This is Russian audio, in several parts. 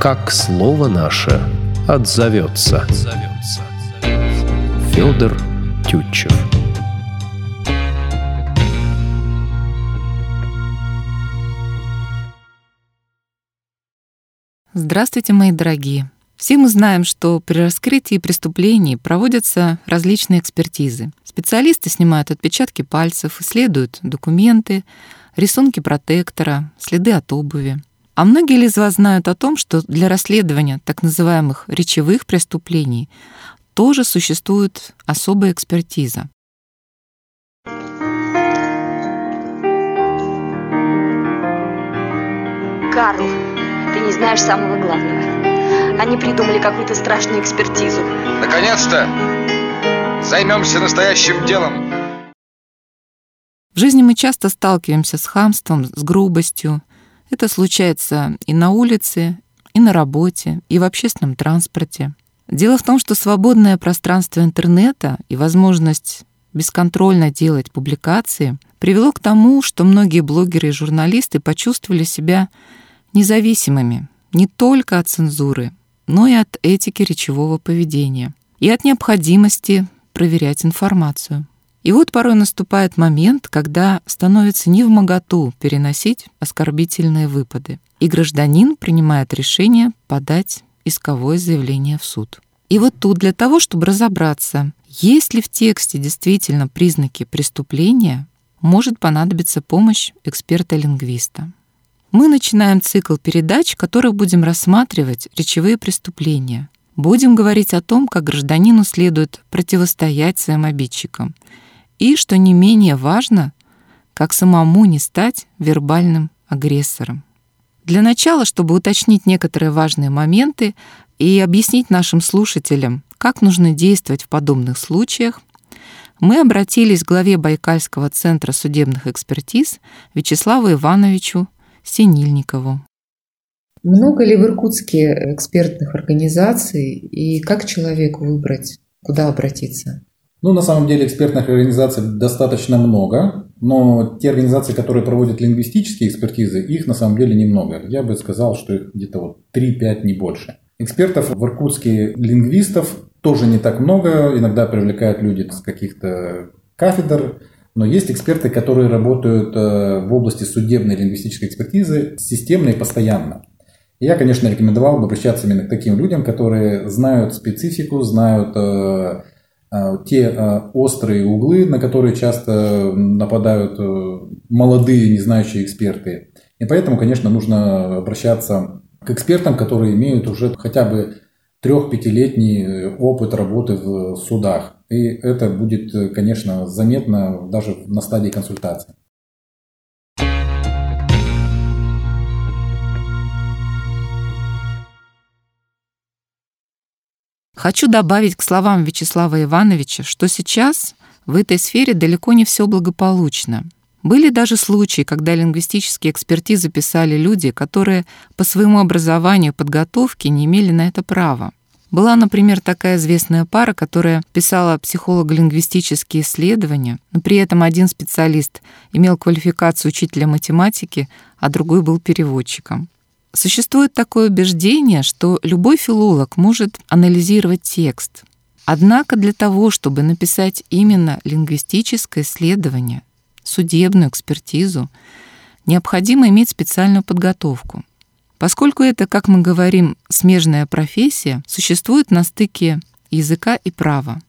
как слово наше отзовется. Федор Тютчев. Здравствуйте, мои дорогие! Все мы знаем, что при раскрытии преступлений проводятся различные экспертизы. Специалисты снимают отпечатки пальцев, исследуют документы, рисунки протектора, следы от обуви. А многие ли из вас знают о том, что для расследования так называемых речевых преступлений тоже существует особая экспертиза? Карл, ты не знаешь самого главного. Они придумали какую-то страшную экспертизу. Наконец-то! Займемся настоящим делом. В жизни мы часто сталкиваемся с хамством, с грубостью. Это случается и на улице, и на работе, и в общественном транспорте. Дело в том, что свободное пространство интернета и возможность бесконтрольно делать публикации привело к тому, что многие блогеры и журналисты почувствовали себя независимыми не только от цензуры, но и от этики речевого поведения и от необходимости проверять информацию. И вот порой наступает момент, когда становится не в моготу переносить оскорбительные выпады, и гражданин принимает решение подать исковое заявление в суд. И вот тут для того, чтобы разобраться, есть ли в тексте действительно признаки преступления, может понадобиться помощь эксперта-лингвиста. Мы начинаем цикл передач, в которых будем рассматривать речевые преступления. Будем говорить о том, как гражданину следует противостоять своим обидчикам. И, что не менее важно, как самому не стать вербальным агрессором. Для начала, чтобы уточнить некоторые важные моменты и объяснить нашим слушателям, как нужно действовать в подобных случаях, мы обратились к главе Байкальского центра судебных экспертиз Вячеславу Ивановичу Синильникову. Много ли в Иркутске экспертных организаций и как человеку выбрать, куда обратиться? Ну, на самом деле экспертных организаций достаточно много, но те организации, которые проводят лингвистические экспертизы, их на самом деле немного. Я бы сказал, что их где-то вот 3-5, не больше. Экспертов в Иркутске, лингвистов тоже не так много, иногда привлекают люди с каких-то кафедр, но есть эксперты, которые работают э, в области судебной лингвистической экспертизы системно и постоянно. Я, конечно, рекомендовал бы обращаться именно к таким людям, которые знают специфику, знают э, те острые углы, на которые часто нападают молодые, не знающие эксперты. И поэтому, конечно, нужно обращаться к экспертам, которые имеют уже хотя бы трех-пятилетний опыт работы в судах. И это будет, конечно, заметно даже на стадии консультации. Хочу добавить к словам Вячеслава Ивановича, что сейчас в этой сфере далеко не все благополучно. Были даже случаи, когда лингвистические экспертизы писали люди, которые по своему образованию и подготовке не имели на это права. Была, например, такая известная пара, которая писала психолого-лингвистические исследования, но при этом один специалист имел квалификацию учителя математики, а другой был переводчиком. Существует такое убеждение, что любой филолог может анализировать текст. Однако для того, чтобы написать именно лингвистическое исследование, судебную экспертизу, необходимо иметь специальную подготовку. Поскольку это, как мы говорим, смежная профессия, существует на стыке языка и права.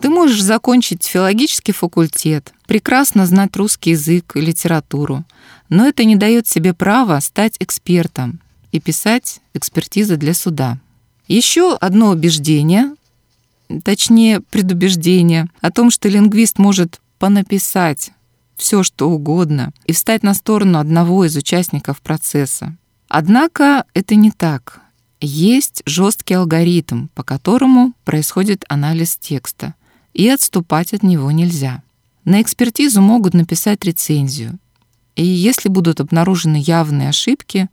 Ты можешь закончить филологический факультет, прекрасно знать русский язык и литературу, но это не дает себе права стать экспертом и писать экспертизы для суда. Еще одно убеждение, точнее предубеждение, о том, что лингвист может понаписать все, что угодно, и встать на сторону одного из участников процесса. Однако это не так. Есть жесткий алгоритм, по которому происходит анализ текста, и отступать от него нельзя. На экспертизу могут написать рецензию, и если будут обнаружены явные ошибки,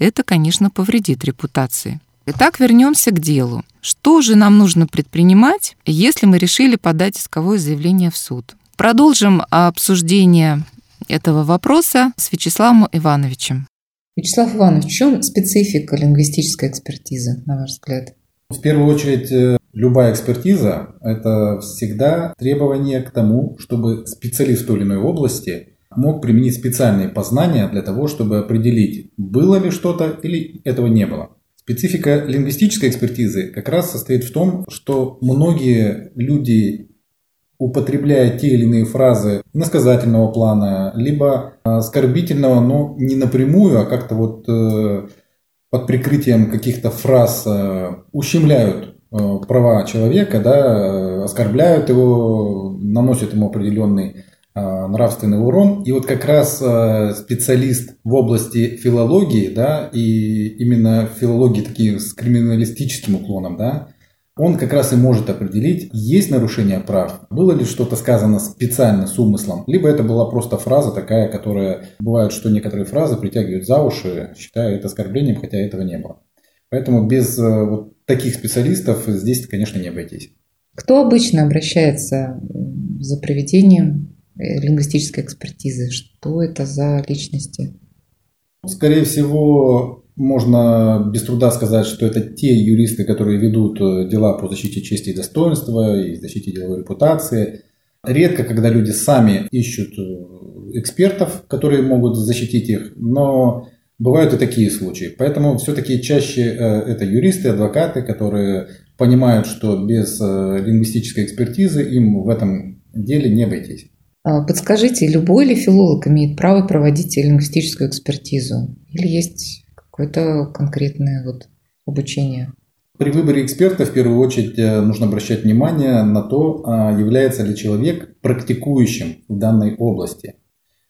это, конечно, повредит репутации. Итак, вернемся к делу. Что же нам нужно предпринимать, если мы решили подать исковое заявление в суд? Продолжим обсуждение этого вопроса с Вячеславом Ивановичем. Вячеслав Иванович, в чем специфика лингвистической экспертизы, на ваш взгляд? В первую очередь, э, любая экспертиза – это всегда требование к тому, чтобы специалист в той или иной области мог применить специальные познания для того, чтобы определить, было ли что-то или этого не было. Специфика лингвистической экспертизы как раз состоит в том, что многие люди, употребляя те или иные фразы насказательного плана, либо оскорбительного, но не напрямую, а как-то вот э, под прикрытием каких-то фраз э, ущемляют э, права человека, да, оскорбляют его, наносят ему определенный нравственный урон. И вот как раз э, специалист в области филологии, да, и именно филологии такие с криминалистическим уклоном, да, он как раз и может определить, есть нарушение прав, было ли что-то сказано специально с умыслом, либо это была просто фраза такая, которая, бывает, что некоторые фразы притягивают за уши, считая это оскорблением, хотя этого не было. Поэтому без э, вот таких специалистов здесь, конечно, не обойтись. Кто обычно обращается за проведением Э, лингвистической экспертизы? Что это за личности? Скорее всего, можно без труда сказать, что это те юристы, которые ведут э, дела по защите чести и достоинства и защите деловой репутации. Редко, когда люди сами ищут э, экспертов, которые могут защитить их, но бывают и такие случаи. Поэтому все-таки чаще это юристы, адвокаты, которые понимают, что без лингвистической экспертизы им в этом деле не обойтись. А, подскажите, любой ли филолог имеет право проводить лингвистическую экспертизу? Или есть какое-то конкретное вот обучение? При выборе эксперта в первую очередь э, нужно обращать внимание на то, а, является ли человек практикующим в данной области.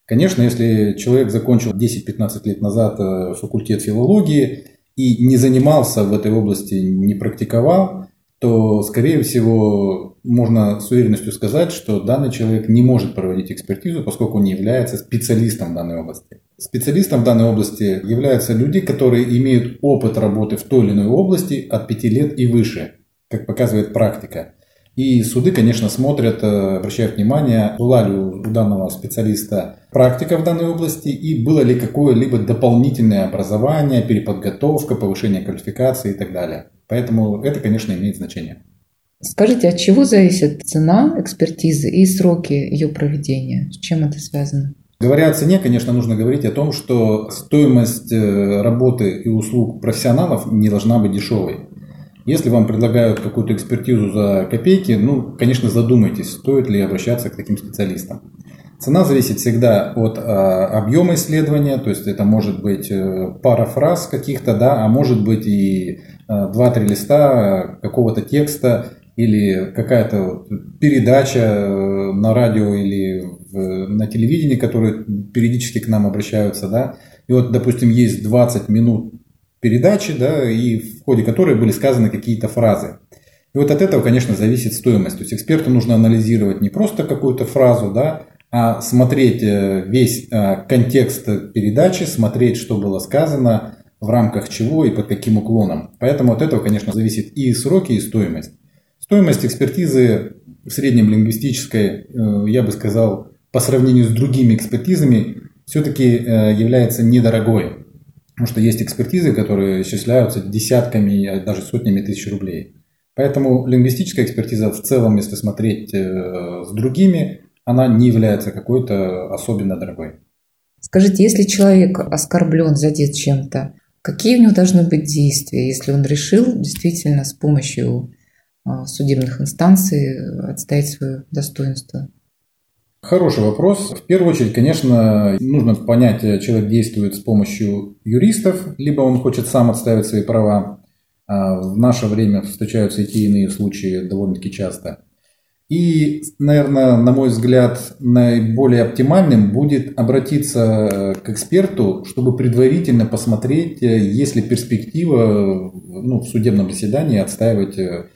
Конечно, если человек закончил 10-15 лет назад э, факультет филологии и не занимался в этой области, не практиковал, то, скорее всего, можно с уверенностью сказать, что данный человек не может проводить экспертизу, поскольку он не является специалистом данной области. Специалистом в данной области являются люди, которые имеют опыт работы в той или иной области от 5 лет и выше, как показывает практика. И суды, конечно, смотрят, э, обращают внимание, была ли у данного специалиста практика в данной области и было ли какое-либо дополнительное образование, переподготовка, повышение квалификации и так далее. Поэтому это, конечно, имеет значение. Скажите, от чего зависит цена экспертизы и сроки ее проведения? С чем это связано? Говоря о цене, конечно, нужно говорить о том, что стоимость э, работы и услуг профессионалов не должна быть дешевой. Если вам предлагают какую-то экспертизу за копейки, ну, конечно, задумайтесь, стоит ли обращаться к таким специалистам. Цена зависит всегда от а, объема исследования, то есть это может быть э, пара фраз каких-то, да, а может быть и а, 2-3 листа какого-то текста или какая-то передача э, на радио или на телевидении, которые периодически к нам обращаются, да. И вот, допустим, есть 20 минут передачи, да, и в ходе которой были сказаны какие-то фразы. И вот от этого, конечно, зависит стоимость. То есть эксперту нужно анализировать не просто какую-то фразу, да, а смотреть э, весь э, контекст передачи, смотреть, что было сказано, в рамках чего и под каким уклоном. Поэтому от этого, конечно, зависит и сроки, и стоимость. Стоимость экспертизы в среднем лингвистической, э, я бы сказал, по сравнению с другими экспертизами, все-таки является недорогой. Потому что есть экспертизы, которые исчисляются десятками, а даже сотнями тысяч рублей. Поэтому лингвистическая экспертиза в целом, если смотреть с другими, она не является какой-то особенно дорогой. Скажите, если человек оскорблен, задет чем-то, какие у него должны быть действия, если он решил действительно с помощью судебных инстанций отстоять свое достоинство? Хороший вопрос. В первую очередь, конечно, нужно понять, человек действует с помощью юристов, либо он хочет сам отставить свои права. А, в наше время встречаются и те иные случаи довольно-таки часто. И, наверное, на мой взгляд, наиболее оптимальным будет обратиться э, к эксперту, чтобы предварительно посмотреть, э, есть ли перспектива ну, в судебном заседании отстаивать, э, а,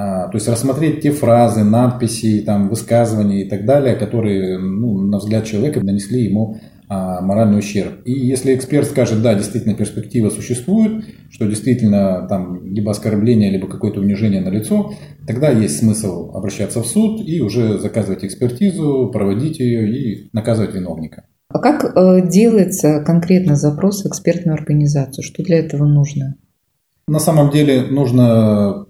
то есть рассмотреть те фразы, надписи, там, высказывания и так далее, которые, ну, на взгляд человека, нанесли ему а, моральный ущерб. И если эксперт скажет, да, действительно перспектива существует, что действительно там либо оскорбление, либо какое-то унижение на лицо, тогда есть смысл обращаться в суд и уже заказывать экспертизу, проводить ее и наказывать виновника. А как э, делается конкретно запрос в экспертную организацию? Что для этого нужно? На самом деле нужно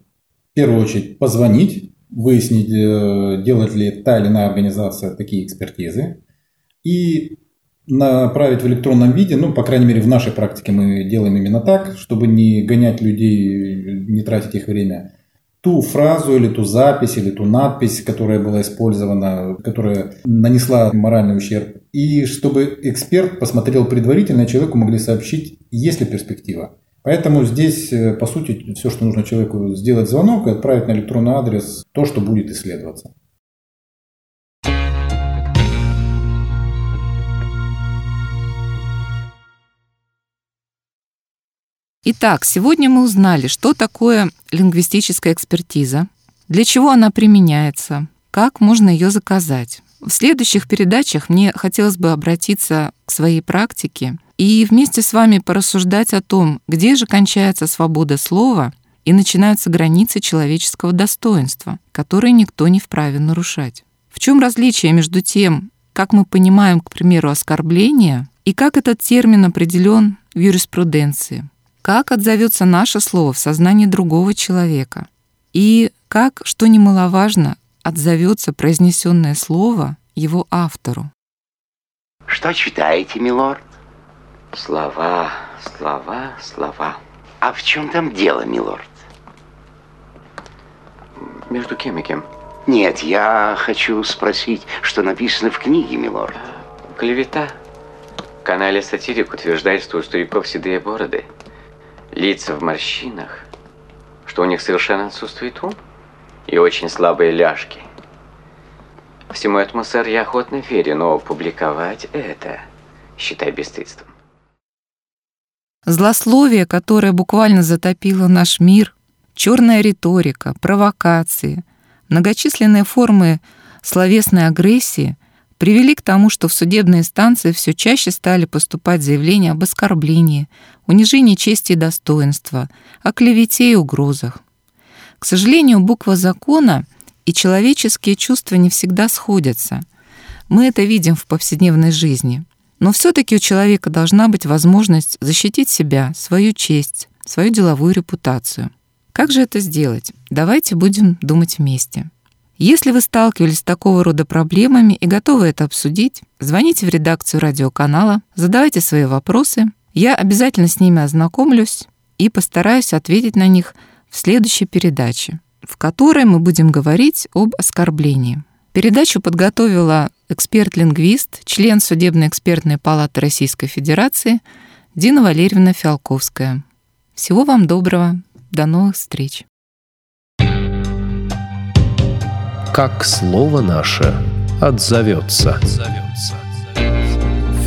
первую очередь позвонить, выяснить, э, делает ли та или иная организация такие экспертизы, и направить в электронном виде, ну, по крайней мере, в нашей практике мы делаем именно так, чтобы не гонять людей, не тратить их время, ту фразу или ту запись или ту надпись, которая была использована, которая нанесла моральный ущерб, и чтобы эксперт посмотрел предварительно, человеку могли сообщить, есть ли перспектива. Поэтому здесь, э, по сути, все, что нужно человеку сделать звонок и отправить на электронный адрес то, что будет исследоваться. Итак, сегодня мы узнали, что такое лингвистическая экспертиза, для чего она применяется, как можно ее заказать. В следующих передачах мне хотелось бы обратиться к своей практике и вместе с вами порассуждать о том, где же кончается свобода слова и начинаются границы человеческого достоинства, которые никто не вправе нарушать. В чем различие между тем, как мы понимаем, к примеру, оскорбление, и как этот термин определен в юриспруденции? Как отзовется наше слово в сознании другого человека? И как, что немаловажно, отзовется произнесенное слово его автору? Что читаете, милорд? Слова, слова, слова. А в чем там дело, милорд? Между кем и кем? Нет, я хочу спросить, что написано в книге, милорд. Клевета. В канале «Сатирик» утверждает, что у стариков седые бороды – лица в морщинах, что у них совершенно отсутствует ум и очень слабые ляжки. Всему этому, сэр, я охотно верю, но публиковать это, считай бесстыдством. Злословие, которое буквально затопило наш мир, черная риторика, провокации, многочисленные формы словесной агрессии привели к тому, что в судебные инстанции все чаще стали поступать заявления об оскорблении, унижении чести и достоинства, о клевете и угрозах. К сожалению, буква закона и человеческие чувства не всегда сходятся. Мы это видим в повседневной жизни. Но все-таки у человека должна быть возможность защитить себя, свою честь, свою деловую репутацию. Как же это сделать? Давайте будем думать вместе. Если вы сталкивались с такого рода проблемами и готовы это обсудить, звоните в редакцию радиоканала, задавайте свои вопросы. Я обязательно с ними ознакомлюсь и постараюсь ответить на них в следующей передаче, в которой мы будем говорить об оскорблении. Передачу подготовила эксперт-лингвист, член Судебной экспертной палаты Российской Федерации Дина Валерьевна Фиалковская. Всего вам доброго. До новых встреч. как слово наше отзовется.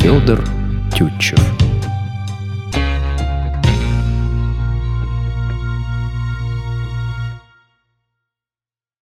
Федор Тютчев.